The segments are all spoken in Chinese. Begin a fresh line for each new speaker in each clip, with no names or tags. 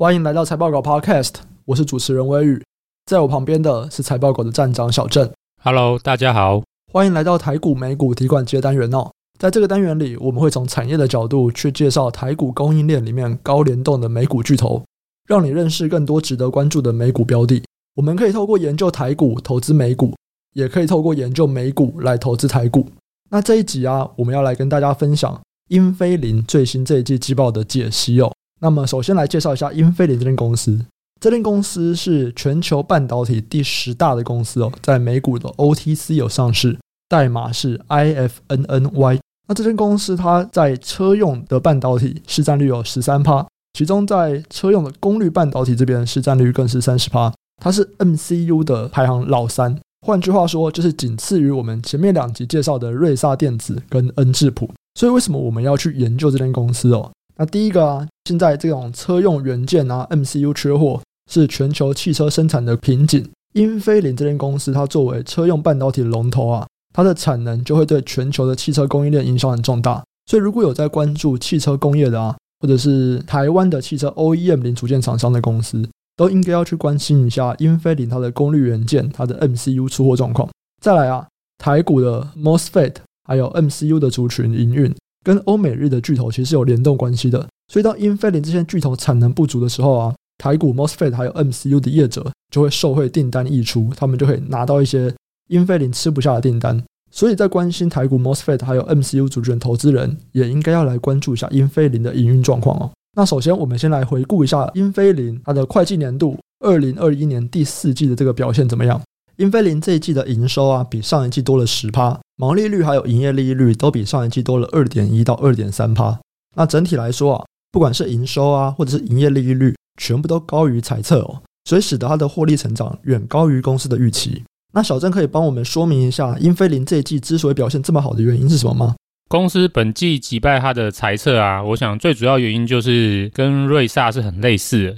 欢迎来到财报狗 Podcast，我是主持人威宇，在我旁边的是财报狗的站长小郑。
Hello，大家好，
欢迎来到台股美股提款机单元哦。在这个单元里，我们会从产业的角度去介绍台股供应链里面高联动的美股巨头，让你认识更多值得关注的美股标的。我们可以透过研究台股投资美股，也可以透过研究美股来投资台股。那这一集啊，我们要来跟大家分享英飞凌最新这一季季报的解析哦。那么，首先来介绍一下英飞凌这间公司。这间公司是全球半导体第十大的公司哦，在美股的 OTC 有上市，代码是 IFNNY。那这间公司它在车用的半导体市占率有十三趴，其中在车用的功率半导体这边市占率更是三十趴。它是 MCU 的排行老三，换句话说，就是仅次于我们前面两集介绍的瑞萨电子跟恩智浦。所以，为什么我们要去研究这间公司哦？那第一个啊，现在这种车用元件啊，MCU 缺货是全球汽车生产的瓶颈。英飞凌这间公司，它作为车用半导体的龙头啊，它的产能就会对全球的汽车供应链影响很重大。所以，如果有在关注汽车工业的啊，或者是台湾的汽车 OEM 零组件厂商的公司，都应该要去关心一下英飞凌它的功率元件、它的 MCU 出货状况。再来啊，台股的 MOSFET 还有 MCU 的族群营运。跟欧美日的巨头其实有联动关系的，所以当英飞凌这些巨头产能不足的时候啊，台股 MOSFET 还有 MCU 的业者就会受惠订单溢出，他们就可以拿到一些英飞凌吃不下的订单。所以在关心台股 MOSFET 还有 MCU 族群投资人，也应该要来关注一下英飞凌的营运状况哦。那首先我们先来回顾一下英飞凌它的会计年度二零二一年第四季的这个表现怎么样？英飞凌这一季的营收啊，比上一季多了十趴，毛利率还有营业利率都比上一季多了二点一到二点三趴。那整体来说啊，不管是营收啊，或者是营业利率，全部都高于财测哦，所以使得它的获利成长远高于公司的预期。那小郑可以帮我们说明一下，英飞凌这一季之所以表现这么好的原因是什么吗？
公司本季击败它的财测啊，我想最主要原因就是跟瑞萨是很类似的。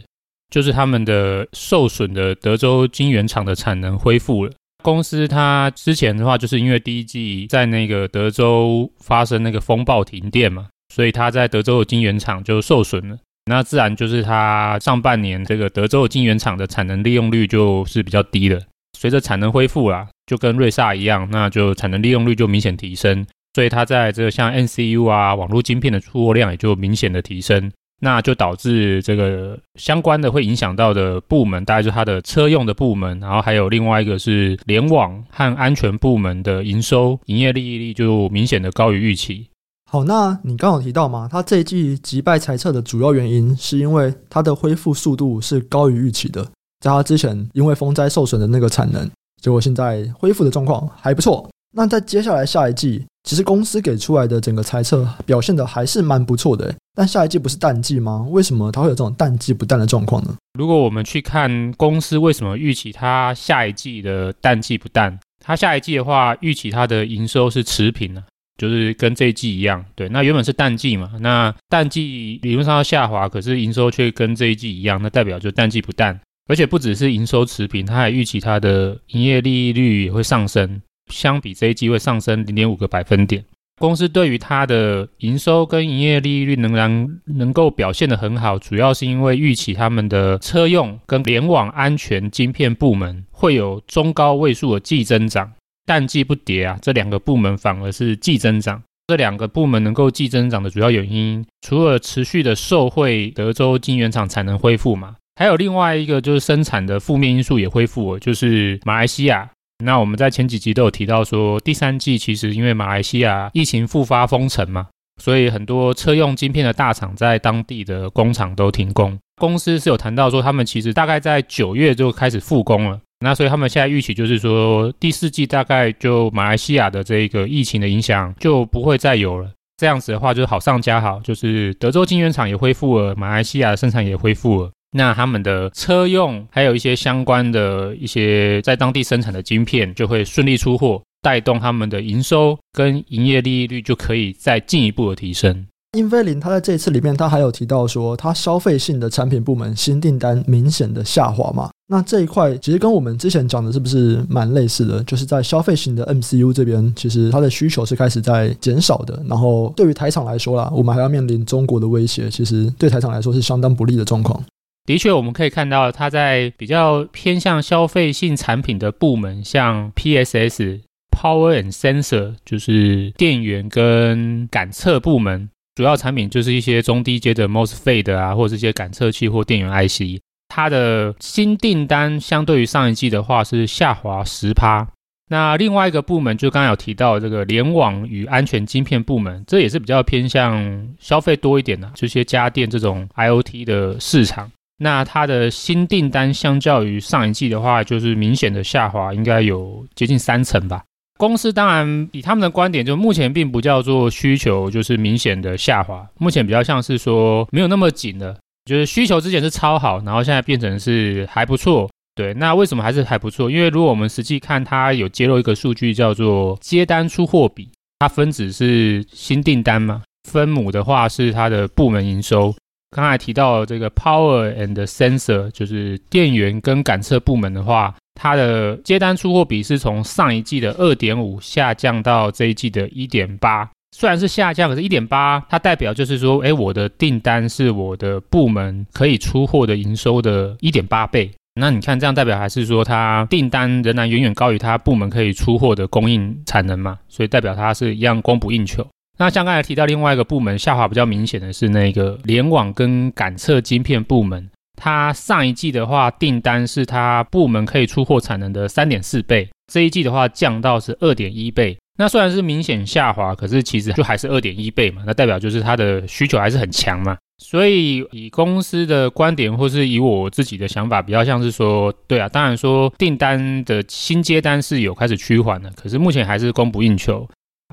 就是他们的受损的德州晶圆厂的产能恢复了。公司它之前的话，就是因为第一季在那个德州发生那个风暴停电嘛，所以它在德州的晶圆厂就受损了。那自然就是它上半年这个德州的晶圆厂的产能利用率就是比较低的。随着产能恢复啦，就跟瑞萨一样，那就产能利用率就明显提升，所以它在这个像 NCU 啊网络晶片的出货量也就明显的提升。那就导致这个相关的会影响到的部门，大概就它的车用的部门，然后还有另外一个是联网和安全部门的营收、营业利益率就明显的高于预期。
好，那你刚有提到嘛，它这一季击败猜测的主要原因是因为它的恢复速度是高于预期的，在它之前因为风灾受损的那个产能，结果现在恢复的状况还不错。那在接下来下一季，其实公司给出来的整个猜测表现的还是蛮不错的，但下一季不是淡季吗？为什么它会有这种淡季不淡的状况呢？
如果我们去看公司为什么预期它下一季的淡季不淡，它下一季的话预期它的营收是持平的，就是跟这一季一样。对，那原本是淡季嘛，那淡季理论上要下滑，可是营收却跟这一季一样，那代表就淡季不淡，而且不只是营收持平，它还预期它的营业利率也会上升。相比这一季会上升零点五个百分点。公司对于它的营收跟营业利率仍然能够表现得很好，主要是因为预期他们的车用跟联网安全晶片部门会有中高位数的季增长，淡季不跌啊，这两个部门反而是季增长。这两个部门能够季增长的主要原因，除了持续的受惠德州晶圆厂产能恢复嘛，还有另外一个就是生产的负面因素也恢复了，就是马来西亚。那我们在前几集都有提到说，第三季其实因为马来西亚疫情复发封城嘛，所以很多车用晶片的大厂在当地的工厂都停工。公司是有谈到说，他们其实大概在九月就开始复工了。那所以他们现在预期就是说，第四季大概就马来西亚的这个疫情的影响就不会再有了。这样子的话，就好上加好，就是德州晶圆厂也恢复了，马来西亚的生产也恢复了。那他们的车用还有一些相关的一些在当地生产的晶片就会顺利出货，带动他们的营收跟营业利益率就可以再进一步的提升。
英飞凌他在这一次里面，他还有提到说，他消费性的产品部门新订单明显的下滑嘛。那这一块其实跟我们之前讲的是不是蛮类似的？就是在消费型的 MCU 这边，其实它的需求是开始在减少的。然后对于台厂来说啦，我们还要面临中国的威胁，其实对台厂来说是相当不利的状况。
的确，我们可以看到它在比较偏向消费性产品的部门，像 PSS Power and Sensor，就是电源跟感测部门，主要产品就是一些中低阶的 MOSFET 啊，或者是一些感测器或电源 IC。它的新订单相对于上一季的话是下滑十趴。那另外一个部门就刚刚有提到这个联网与安全晶片部门，这也是比较偏向消费多一点的，这些家电这种 IoT 的市场。那它的新订单相较于上一季的话，就是明显的下滑，应该有接近三成吧。公司当然以他们的观点，就目前并不叫做需求就是明显的下滑，目前比较像是说没有那么紧了，就是需求之前是超好，然后现在变成是还不错。对，那为什么还是还不错？因为如果我们实际看，它有揭露一个数据叫做接单出货比，它分子是新订单嘛，分母的话是它的部门营收。刚才提到这个 Power and Sensor，就是电源跟感测部门的话，它的接单出货比是从上一季的二点五下降到这一季的一点八。虽然是下降，可是一点八，它代表就是说，哎，我的订单是我的部门可以出货的营收的一点八倍。那你看，这样代表还是说，它订单仍然远远高于它部门可以出货的供应产能嘛？所以代表它是一样供不应求。那像刚才提到另外一个部门下滑比较明显的是那个联网跟感测晶片部门，它上一季的话订单是它部门可以出货产能的三点四倍，这一季的话降到是二点一倍。那虽然是明显下滑，可是其实就还是二点一倍嘛，那代表就是它的需求还是很强嘛。所以以公司的观点，或是以我自己的想法，比较像是说，对啊，当然说订单的新接单是有开始趋缓的，可是目前还是供不应求。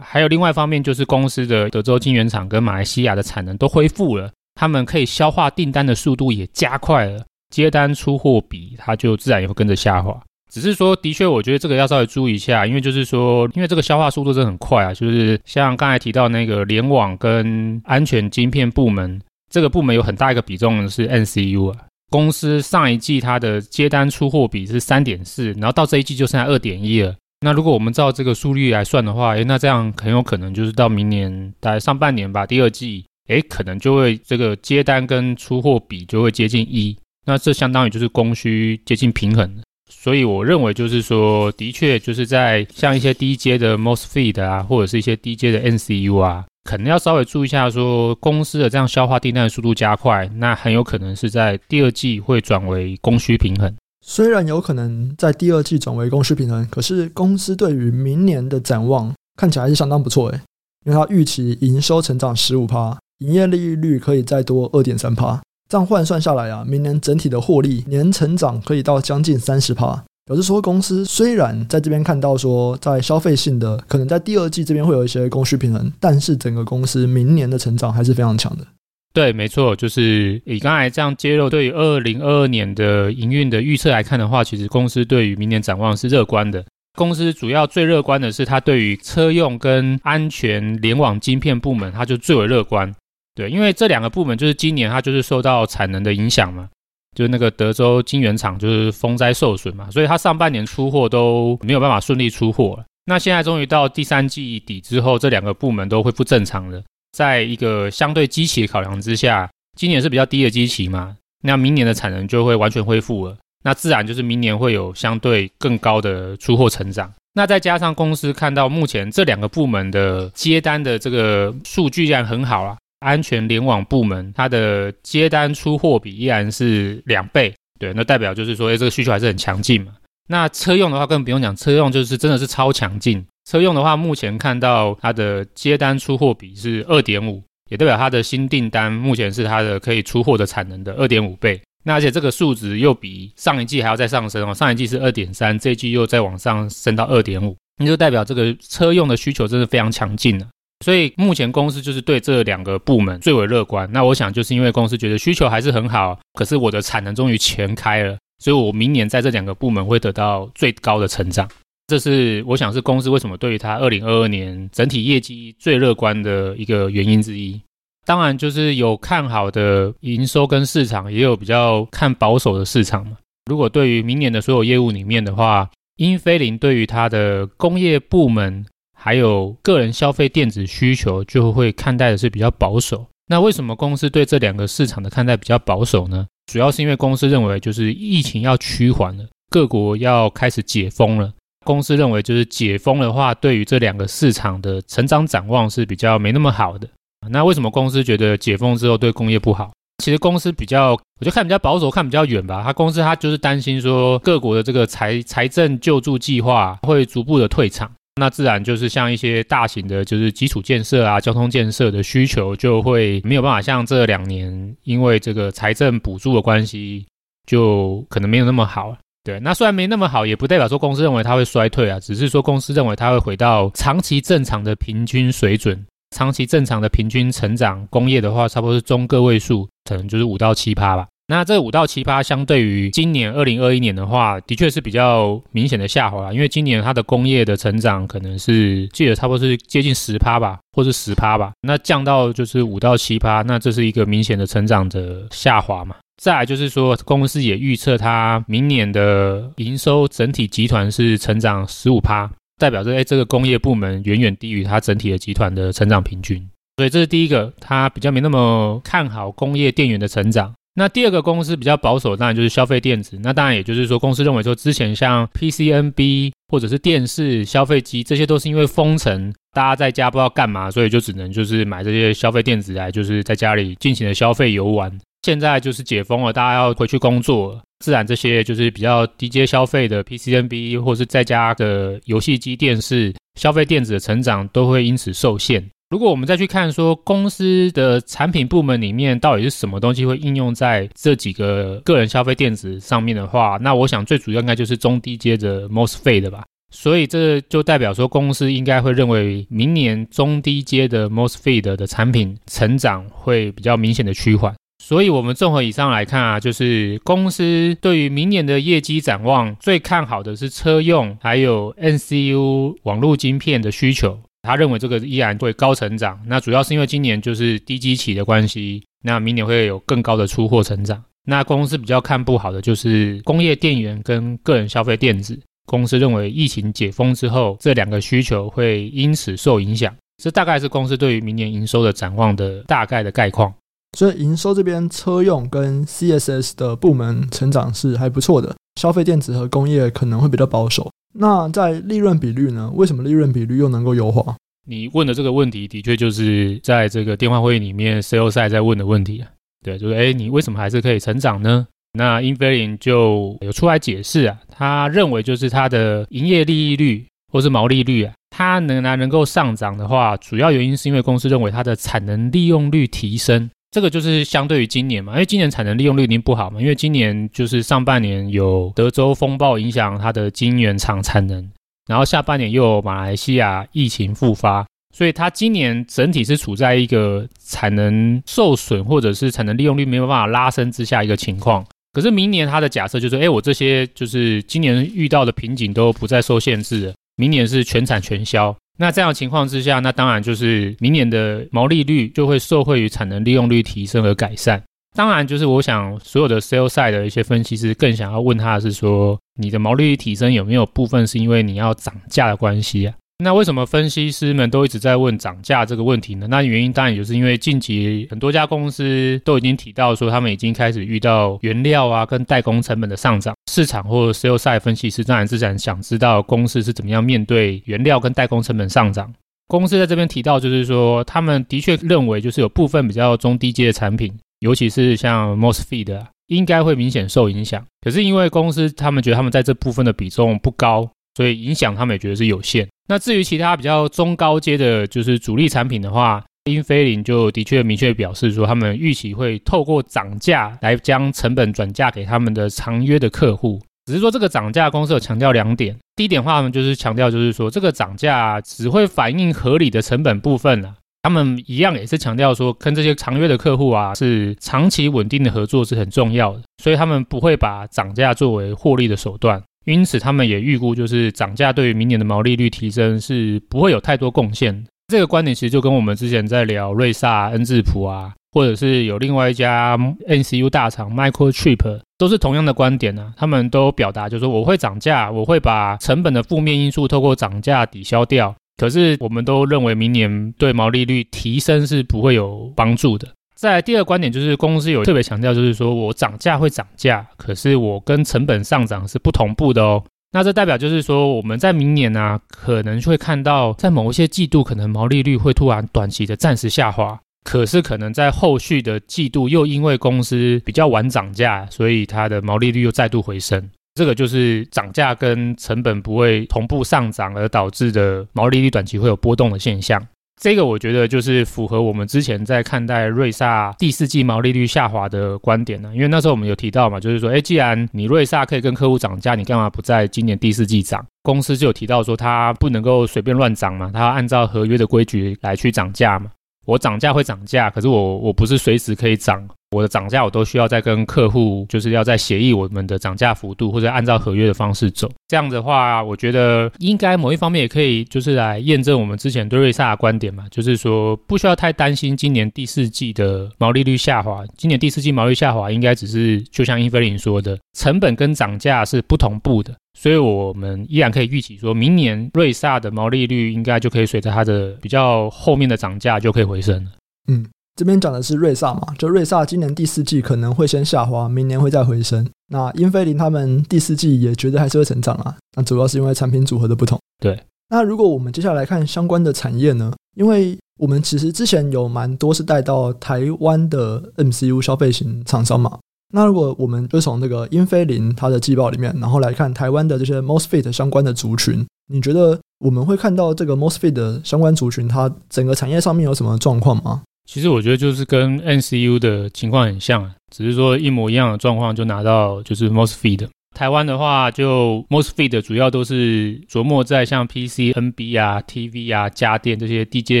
还有另外一方面，就是公司的德州晶圆厂跟马来西亚的产能都恢复了，他们可以消化订单的速度也加快了，接单出货比它就自然也会跟着下滑。只是说，的确，我觉得这个要稍微注意一下，因为就是说，因为这个消化速度真的很快啊，就是像刚才提到那个联网跟安全晶片部门，这个部门有很大一个比重是 N C U 啊。公司上一季它的接单出货比是三点四，然后到这一季就剩下二点一了。那如果我们照这个速率来算的话，诶，那这样很有可能就是到明年大概上半年吧，第二季，诶，可能就会这个接单跟出货比就会接近一，那这相当于就是供需接近平衡。所以我认为就是说，的确就是在像一些低阶的 MOSFET 啊，或者是一些低阶的 NCU 啊，可能要稍微注意一下，说公司的这样消化订单的速度加快，那很有可能是在第二季会转为供需平衡。
虽然有可能在第二季转为供需平衡，可是公司对于明年的展望看起来是相当不错诶，因为它预期营收成长十五趴，营业利率可以再多二点三趴。这样换算下来啊，明年整体的获利年成长可以到将近三十趴。表示说，公司虽然在这边看到说，在消费性的可能在第二季这边会有一些供需平衡，但是整个公司明年的成长还是非常强的。
对，没错，就是以刚才这样揭露对于二零二二年的营运的预测来看的话，其实公司对于明年展望是乐观的。公司主要最乐观的是它对于车用跟安全联网晶片部门，它就最为乐观。对，因为这两个部门就是今年它就是受到产能的影响嘛，就是那个德州晶圆厂就是风灾受损嘛，所以它上半年出货都没有办法顺利出货了。那现在终于到第三季底之后，这两个部门都恢复正常了。在一个相对基期的考量之下，今年是比较低的基期嘛，那明年的产能就会完全恢复了，那自然就是明年会有相对更高的出货成长。那再加上公司看到目前这两个部门的接单的这个数据依然很好啊。安全联网部门，它的接单出货比依然是两倍，对，那代表就是说，哎，这个需求还是很强劲嘛。那车用的话，更不用讲，车用就是真的是超强劲。车用的话，目前看到它的接单出货比是二点五，也代表它的新订单目前是它的可以出货的产能的二点五倍。那而且这个数值又比上一季还要再上升哦，上一季是二点三，这一季又再往上升到二点五，那就代表这个车用的需求真的非常强劲了。所以目前公司就是对这两个部门最为乐观。那我想就是因为公司觉得需求还是很好，可是我的产能终于全开了，所以我明年在这两个部门会得到最高的成长。这是我想是公司为什么对于它二零二二年整体业绩最乐观的一个原因之一。当然就是有看好的营收跟市场，也有比较看保守的市场嘛。如果对于明年的所有业务里面的话，英飞凌对于它的工业部门。还有个人消费电子需求就会看待的是比较保守，那为什么公司对这两个市场的看待比较保守呢？主要是因为公司认为，就是疫情要趋缓了，各国要开始解封了。公司认为，就是解封的话，对于这两个市场的成长展望是比较没那么好的。那为什么公司觉得解封之后对工业不好？其实公司比较，我就看比较保守，看比较远吧。他公司他就是担心说，各国的这个财财政救助计划会逐步的退场。那自然就是像一些大型的，就是基础建设啊、交通建设的需求，就会没有办法像这两年，因为这个财政补助的关系，就可能没有那么好。对，那虽然没那么好，也不代表说公司认为它会衰退啊，只是说公司认为它会回到长期正常的平均水准，长期正常的平均成长。工业的话，差不多是中个位数，可能就是五到七趴吧。那这五到七趴，相对于今年二零二一年的话，的确是比较明显的下滑。因为今年它的工业的成长可能是记得差不多是接近十趴吧，或是十趴吧。那降到就是五到七趴，那这是一个明显的成长的下滑嘛。再来就是说，公司也预测它明年的营收整体集团是成长十五趴，代表着哎，这个工业部门远远低于它整体的集团的成长平均。所以这是第一个，它比较没那么看好工业电源的成长。那第二个公司比较保守，当然就是消费电子。那当然也就是说，公司认为说，之前像 PCNB 或者是电视、消费机，这些都是因为封城，大家在家不知道干嘛，所以就只能就是买这些消费电子来，就是在家里尽情的消费游玩。现在就是解封了，大家要回去工作，自然这些就是比较低阶消费的 PCNB 或是在家的游戏机、电视、消费电子的成长都会因此受限。如果我们再去看说公司的产品部门里面到底是什么东西会应用在这几个个人消费电子上面的话，那我想最主要应该就是中低阶的 MOSFET 的吧。所以这就代表说公司应该会认为明年中低阶的 MOSFET 的产品成长会比较明显的趋缓。所以我们综合以上来看啊，就是公司对于明年的业绩展望最看好的是车用还有 N C U 网络晶片的需求。他认为这个依然会高成长，那主要是因为今年就是低基期的关系，那明年会有更高的出货成长。那公司比较看不好的就是工业电源跟个人消费电子，公司认为疫情解封之后，这两个需求会因此受影响。这大概是公司对于明年营收的展望的大概的概况。
所以营收这边车用跟 CSS 的部门成长是还不错的，消费电子和工业可能会比较保守。那在利润比率呢？为什么利润比率又能够优化？
你问的这个问题，的确就是在这个电话会议里面，Sales 在问的问题啊。对，就是诶，你为什么还是可以成长呢？那英飞凌就有出来解释啊，他认为就是他的营业利益率或是毛利率啊，它仍然能够上涨的话，主要原因是因为公司认为它的产能利用率提升。这个就是相对于今年嘛，因为今年产能利用率一定不好嘛，因为今年就是上半年有德州风暴影响它的晶圆厂产能，然后下半年又有马来西亚疫情复发，所以它今年整体是处在一个产能受损或者是产能利用率没有办法拉升之下一个情况。可是明年它的假设就是，哎，我这些就是今年遇到的瓶颈都不再受限制了，明年是全产全销。那这样的情况之下，那当然就是明年的毛利率就会受惠于产能利用率提升而改善。当然，就是我想所有的 sales side 的一些分析师更想要问他的是说，你的毛利率提升有没有部分是因为你要涨价的关系啊？那为什么分析师们都一直在问涨价这个问题呢？那原因当然也就是因为近期很多家公司都已经提到说，他们已经开始遇到原料啊跟代工成本的上涨。市场或者 sales side 分析师当然自然想知道公司是怎么样面对原料跟代工成本上涨。公司在这边提到就是说，他们的确认为就是有部分比较中低阶的产品，尤其是像 MOSFET 啊，应该会明显受影响。可是因为公司他们觉得他们在这部分的比重不高。所以影响他们也觉得是有限。那至于其他比较中高阶的，就是主力产品的话，英飞凌就的确明确表示说，他们预期会透过涨价来将成本转嫁给他们的长约的客户。只是说这个涨价公司有强调两点，第一点的话呢，就是强调就是说这个涨价只会反映合理的成本部分啊。他们一样也是强调说，跟这些长约的客户啊是长期稳定的合作是很重要的，所以他们不会把涨价作为获利的手段。因此，他们也预估，就是涨价对于明年的毛利率提升是不会有太多贡献。这个观点其实就跟我们之前在聊瑞萨、恩智浦啊，或者是有另外一家 NCU 大厂 Microchip，都是同样的观点啊。他们都表达就是说，我会涨价，我会把成本的负面因素透过涨价抵消掉。可是，我们都认为明年对毛利率提升是不会有帮助的。再来第二个观点就是公司有特别强调，就是说我涨价会涨价，可是我跟成本上涨是不同步的哦。那这代表就是说我们在明年呢、啊，可能会看到在某一些季度可能毛利率会突然短期的暂时下滑，可是可能在后续的季度又因为公司比较晚涨价，所以它的毛利率又再度回升。这个就是涨价跟成本不会同步上涨而导致的毛利率短期会有波动的现象。这个我觉得就是符合我们之前在看待瑞萨第四季毛利率下滑的观点呢，因为那时候我们有提到嘛，就是说，哎，既然你瑞萨可以跟客户涨价，你干嘛不在今年第四季涨？公司就有提到说，它不能够随便乱涨嘛，它要按照合约的规矩来去涨价嘛。我涨价会涨价，可是我我不是随时可以涨。我的涨价我都需要再跟客户，就是要在协议我们的涨价幅度，或者按照合约的方式走。这样的话，我觉得应该某一方面也可以，就是来验证我们之前对瑞萨的观点嘛，就是说不需要太担心今年第四季的毛利率下滑。今年第四季毛利率下滑，应该只是就像英飞凌说的，成本跟涨价是不同步的，所以我们依然可以预期说，明年瑞萨的毛利率应该就可以随着它的比较后面的涨价就可以回升了。
嗯。这边讲的是瑞萨嘛，就瑞萨今年第四季可能会先下滑，明年会再回升。那英菲林他们第四季也觉得还是会成长啊，那主要是因为产品组合的不同。
对，
那如果我们接下来看相关的产业呢？因为我们其实之前有蛮多是带到台湾的 MCU 消费型厂商嘛。那如果我们就从那个英菲林它的季报里面，然后来看台湾的这些 MOSFET 相关的族群，你觉得我们会看到这个 MOSFET 的相关族群，它整个产业上面有什么状况吗？
其实我觉得就是跟 NCU 的情况很像，只是说一模一样的状况就拿到就是 Mostfeed。台湾的话，就 Mostfeed 主要都是琢磨在像 PC、NB 啊、TV 啊、家电这些低阶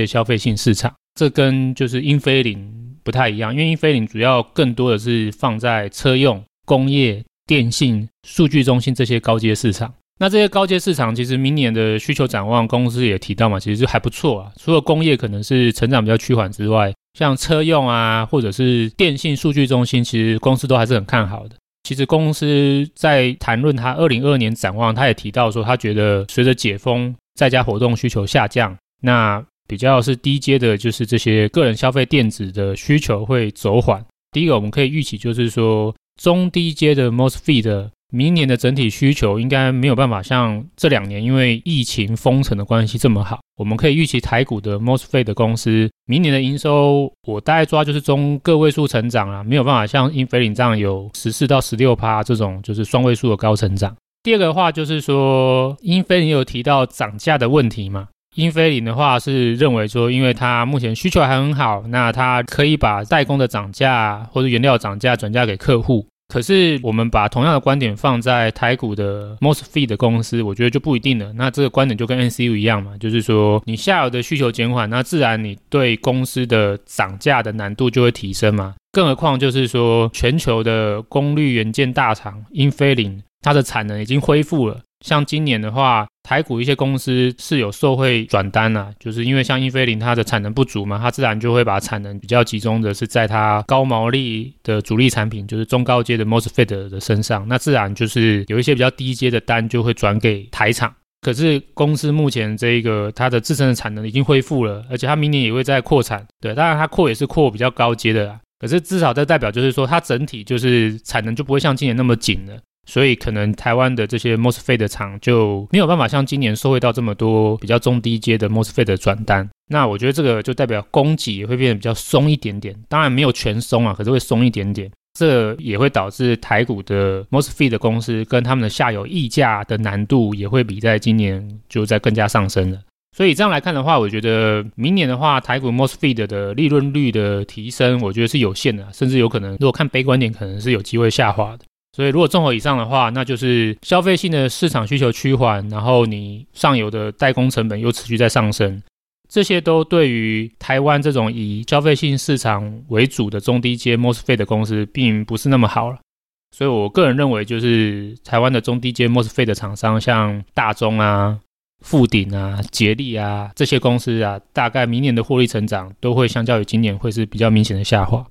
的消费性市场。这跟就是英飞凌不太一样，因为英飞凌主要更多的是放在车用、工业、电信、数据中心这些高阶市场。那这些高阶市场，其实明年的需求展望，公司也提到嘛，其实就还不错啊。除了工业可能是成长比较趋缓之外，像车用啊，或者是电信数据中心，其实公司都还是很看好的。其实公司在谈论它二零二二年展望，他也提到说，他觉得随着解封，在家活动需求下降，那比较是低阶的，就是这些个人消费电子的需求会走缓。第一个我们可以预期，就是说中低阶的 MOSFET 的。明年的整体需求应该没有办法像这两年因为疫情封城的关系这么好。我们可以预期台股的 MOSFET 公司明年的营收，我大概抓就是中个位数成长啊，没有办法像英飞凌这样有十四到十六趴这种就是双位数的高成长。第二个的话就是说，英飞凌有提到涨价的问题嘛？英飞凌的话是认为说，因为它目前需求还很好，那它可以把代工的涨价或者原料涨价转嫁给客户。可是，我们把同样的观点放在台股的 Most Fee 的公司，我觉得就不一定了。那这个观点就跟 NCU 一样嘛，就是说你下游的需求减缓，那自然你对公司的涨价的难度就会提升嘛。更何况就是说，全球的功率元件大厂英飞凌，它的产能已经恢复了。像今年的话，台股一些公司是有受惠转单啊，就是因为像英飞凌它的产能不足嘛，它自然就会把产能比较集中的是在它高毛利的主力产品，就是中高阶的 MOSFET 的身上，那自然就是有一些比较低阶的单就会转给台厂。可是公司目前这一个它的自身的产能已经恢复了，而且它明年也会再扩产，对，当然它扩也是扩比较高阶的啦，可是至少这代表就是说它整体就是产能就不会像今年那么紧了。所以可能台湾的这些 MOSFET 的厂就没有办法像今年收回到这么多比较中低阶的 MOSFET 的转单。那我觉得这个就代表供给也会变得比较松一点点，当然没有全松啊，可是会松一点点。这也会导致台股的 MOSFET 的公司跟他们的下游议价的难度也会比在今年就在更加上升了。所以这样来看的话，我觉得明年的话，台股 MOSFET 的利润率的提升，我觉得是有限的，甚至有可能如果看悲观点，可能是有机会下滑的。所以，如果综合以上的话，那就是消费性的市场需求趋缓，然后你上游的代工成本又持续在上升，这些都对于台湾这种以消费性市场为主的中低阶 MOSFET 的公司，并不是那么好了。所以我个人认为，就是台湾的中低阶 MOSFET 的厂商，像大中啊、富鼎啊、捷力啊这些公司啊，大概明年的获利成长都会相较于今年会是比较明显的下滑。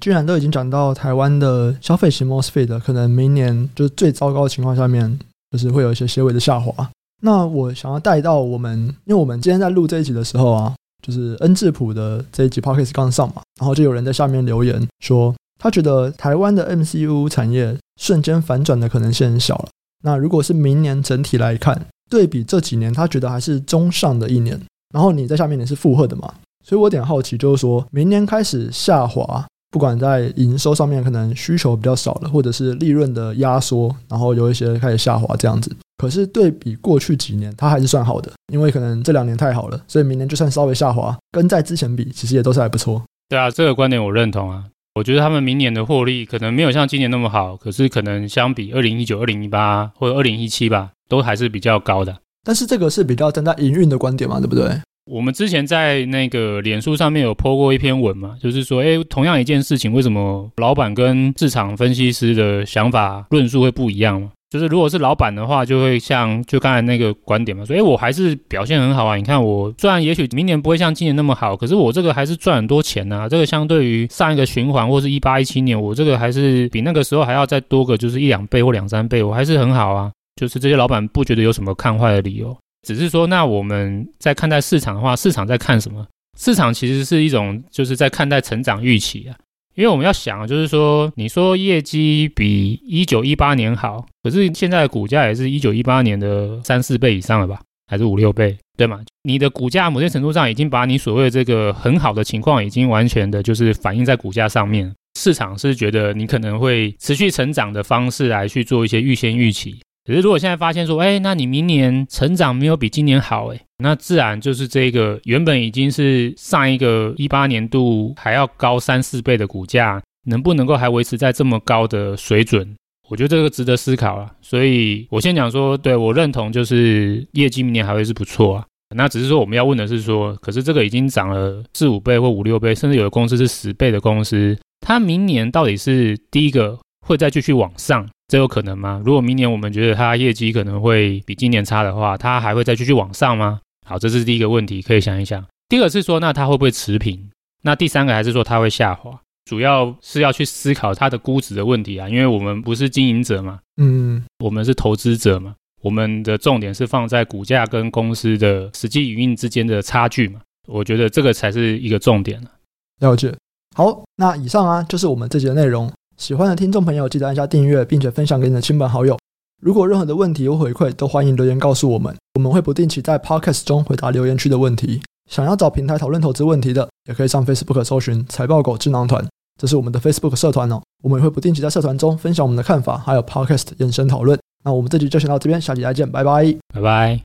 既然都已经讲到台湾的消费型 MOSFET，可能明年就是最糟糕的情况下面，就是会有一些些微的下滑。那我想要带到我们，因为我们今天在录这一集的时候啊，就是 N 智浦的这一集 Podcast 刚上嘛，然后就有人在下面留言说，他觉得台湾的 MCU 产业瞬间反转的可能性很小了。那如果是明年整体来看，对比这几年，他觉得还是中上的一年。然后你在下面你是附和的嘛？所以我有点好奇，就是说明年开始下滑，不管在营收上面可能需求比较少了，或者是利润的压缩，然后有一些开始下滑这样子。可是对比过去几年，它还是算好的，因为可能这两年太好了，所以明年就算稍微下滑，跟在之前比，其实也都是还不错。
对啊，这个观点我认同啊。我觉得他们明年的获利可能没有像今年那么好，可是可能相比二零一九、二零一八或者二零一七吧，都还是比较高的。
但是这个是比较站在营运的观点嘛，对不对？
我们之前在那个脸书上面有 po 过一篇文嘛，就是说，哎，同样一件事情，为什么老板跟市场分析师的想法论述会不一样嘛？就是如果是老板的话，就会像就刚才那个观点嘛，说，哎，我还是表现很好啊。你看我虽然也许明年不会像今年那么好，可是我这个还是赚很多钱呐。这个相对于上一个循环或是一八一七年，我这个还是比那个时候还要再多个就是一两倍或两三倍，我还是很好啊。就是这些老板不觉得有什么看坏的理由，只是说那我们在看待市场的话，市场在看什么？市场其实是一种就是在看待成长预期啊。因为我们要想，就是说，你说业绩比一九一八年好，可是现在的股价也是一九一八年的三四倍以上了吧，还是五六倍，对吗？你的股价某些程度上已经把你所谓的这个很好的情况，已经完全的就是反映在股价上面。市场是觉得你可能会持续成长的方式来去做一些预先预期。可是如果现在发现说，哎，那你明年成长没有比今年好，哎。那自然就是这个原本已经是上一个一八年度还要高三四倍的股价，能不能够还维持在这么高的水准？我觉得这个值得思考啊。所以我先讲说，对，我认同，就是业绩明年还会是不错啊。那只是说我们要问的是说，可是这个已经涨了四五倍或五六倍，甚至有的公司是十倍的公司，它明年到底是第一个会再继续往上，这有可能吗？如果明年我们觉得它业绩可能会比今年差的话，它还会再继续往上吗？好，这是第一个问题，可以想一想。第二个是说，那它会不会持平？那第三个还是说它会下滑？主要是要去思考它的估值的问题啊，因为我们不是经营者嘛，嗯，我们是投资者嘛，我们的重点是放在股价跟公司的实际营运之间的差距嘛，我觉得这个才是一个重点了。
了解。好，那以上啊就是我们这节的内容。喜欢的听众朋友记得按下订阅，并且分享给你的亲朋好友。如果任何的问题或回馈，都欢迎留言告诉我们，我们会不定期在 Podcast 中回答留言区的问题。想要找平台讨论投资问题的，也可以上 Facebook 搜寻“财报狗智囊团”，这是我们的 Facebook 社团哦。我们也会不定期在社团中分享我们的看法，还有 Podcast 延伸讨论。那我们这集就先到这边，下集再见，拜拜，
拜拜。